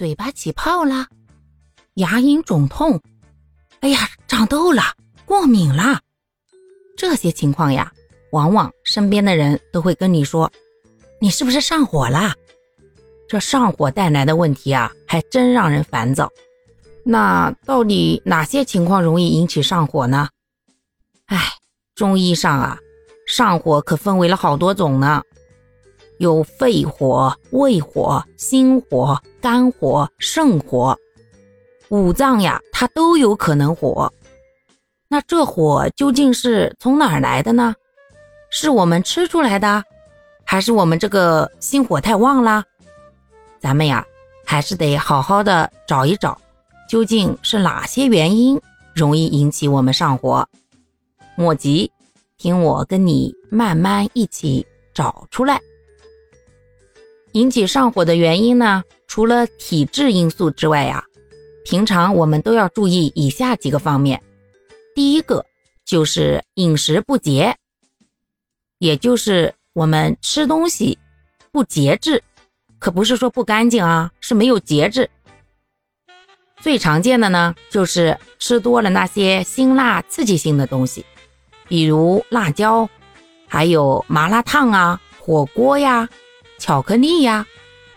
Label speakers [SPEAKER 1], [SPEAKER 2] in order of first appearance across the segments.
[SPEAKER 1] 嘴巴起泡了，牙龈肿痛，哎呀，长痘了，过敏了。这些情况呀，往往身边的人都会跟你说：“你是不是上火了？”这上火带来的问题啊，还真让人烦躁。那到底哪些情况容易引起上火呢？哎，中医上啊，上火可分为了好多种呢，有肺火、胃火、心火、肝火、肾火，五脏呀，它都有可能火。那这火究竟是从哪儿来的呢？是我们吃出来的，还是我们这个心火太旺了？咱们呀，还是得好好的找一找。究竟是哪些原因容易引起我们上火？莫急，听我跟你慢慢一起找出来。引起上火的原因呢，除了体质因素之外呀，平常我们都要注意以下几个方面。第一个就是饮食不节，也就是我们吃东西不节制，可不是说不干净啊，是没有节制。最常见的呢，就是吃多了那些辛辣刺激性的东西，比如辣椒，还有麻辣烫啊、火锅呀、巧克力呀，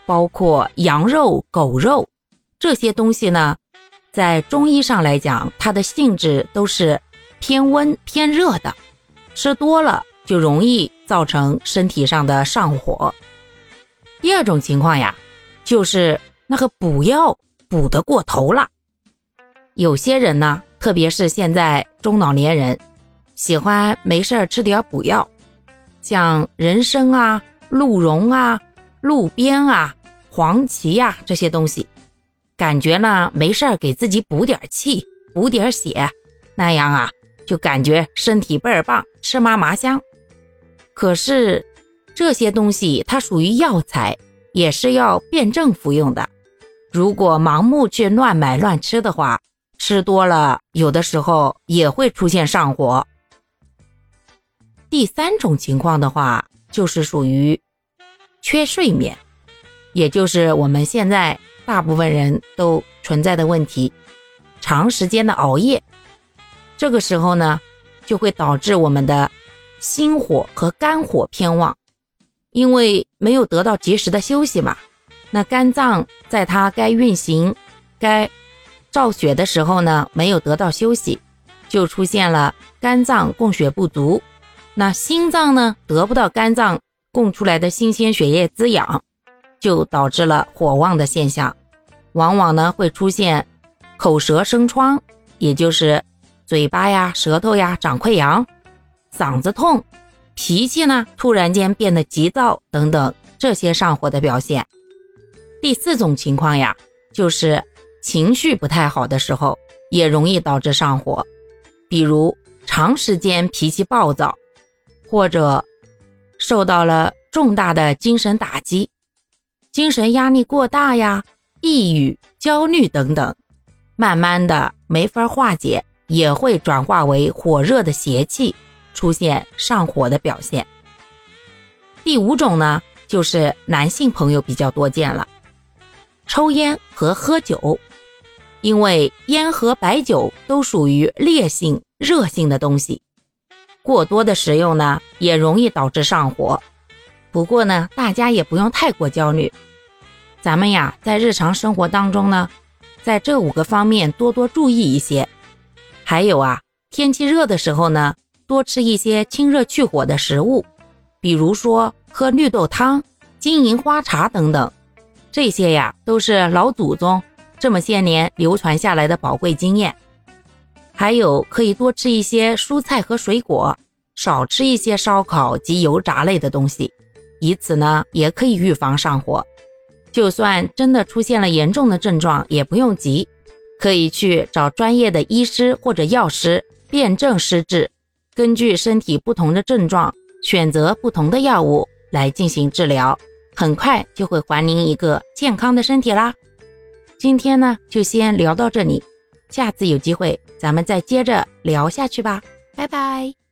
[SPEAKER 1] 包括羊肉、狗肉这些东西呢，在中医上来讲，它的性质都是偏温偏热的，吃多了就容易造成身体上的上火。第二种情况呀，就是那个补药。补得过头了，有些人呢，特别是现在中老年人，喜欢没事儿吃点补药，像人参啊、鹿茸啊、鹿鞭啊、黄芪呀这些东西，感觉呢没事儿给自己补点气、补点血，那样啊就感觉身体倍儿棒，吃嘛嘛香。可是这些东西它属于药材，也是要辩证服用的。如果盲目去乱买乱吃的话，吃多了有的时候也会出现上火。第三种情况的话，就是属于缺睡眠，也就是我们现在大部分人都存在的问题，长时间的熬夜，这个时候呢，就会导致我们的心火和肝火偏旺，因为没有得到及时的休息嘛。那肝脏在它该运行、该造血的时候呢，没有得到休息，就出现了肝脏供血不足。那心脏呢，得不到肝脏供出来的新鲜血液滋养，就导致了火旺的现象。往往呢会出现口舌生疮，也就是嘴巴呀、舌头呀长溃疡，嗓子痛，脾气呢突然间变得急躁等等这些上火的表现。第四种情况呀，就是情绪不太好的时候，也容易导致上火，比如长时间脾气暴躁，或者受到了重大的精神打击，精神压力过大呀，抑郁、焦虑等等，慢慢的没法化解，也会转化为火热的邪气，出现上火的表现。第五种呢，就是男性朋友比较多见了。抽烟和喝酒，因为烟和白酒都属于烈性、热性的东西，过多的食用呢，也容易导致上火。不过呢，大家也不用太过焦虑。咱们呀，在日常生活当中呢，在这五个方面多多注意一些。还有啊，天气热的时候呢，多吃一些清热去火的食物，比如说喝绿豆汤、金银花茶等等。这些呀，都是老祖宗这么些年流传下来的宝贵经验。还有，可以多吃一些蔬菜和水果，少吃一些烧烤及油炸类的东西，以此呢，也可以预防上火。就算真的出现了严重的症状，也不用急，可以去找专业的医师或者药师辨证施治，根据身体不同的症状，选择不同的药物来进行治疗。很快就会还您一个健康的身体啦。今天呢，就先聊到这里，下次有机会咱们再接着聊下去吧。拜拜。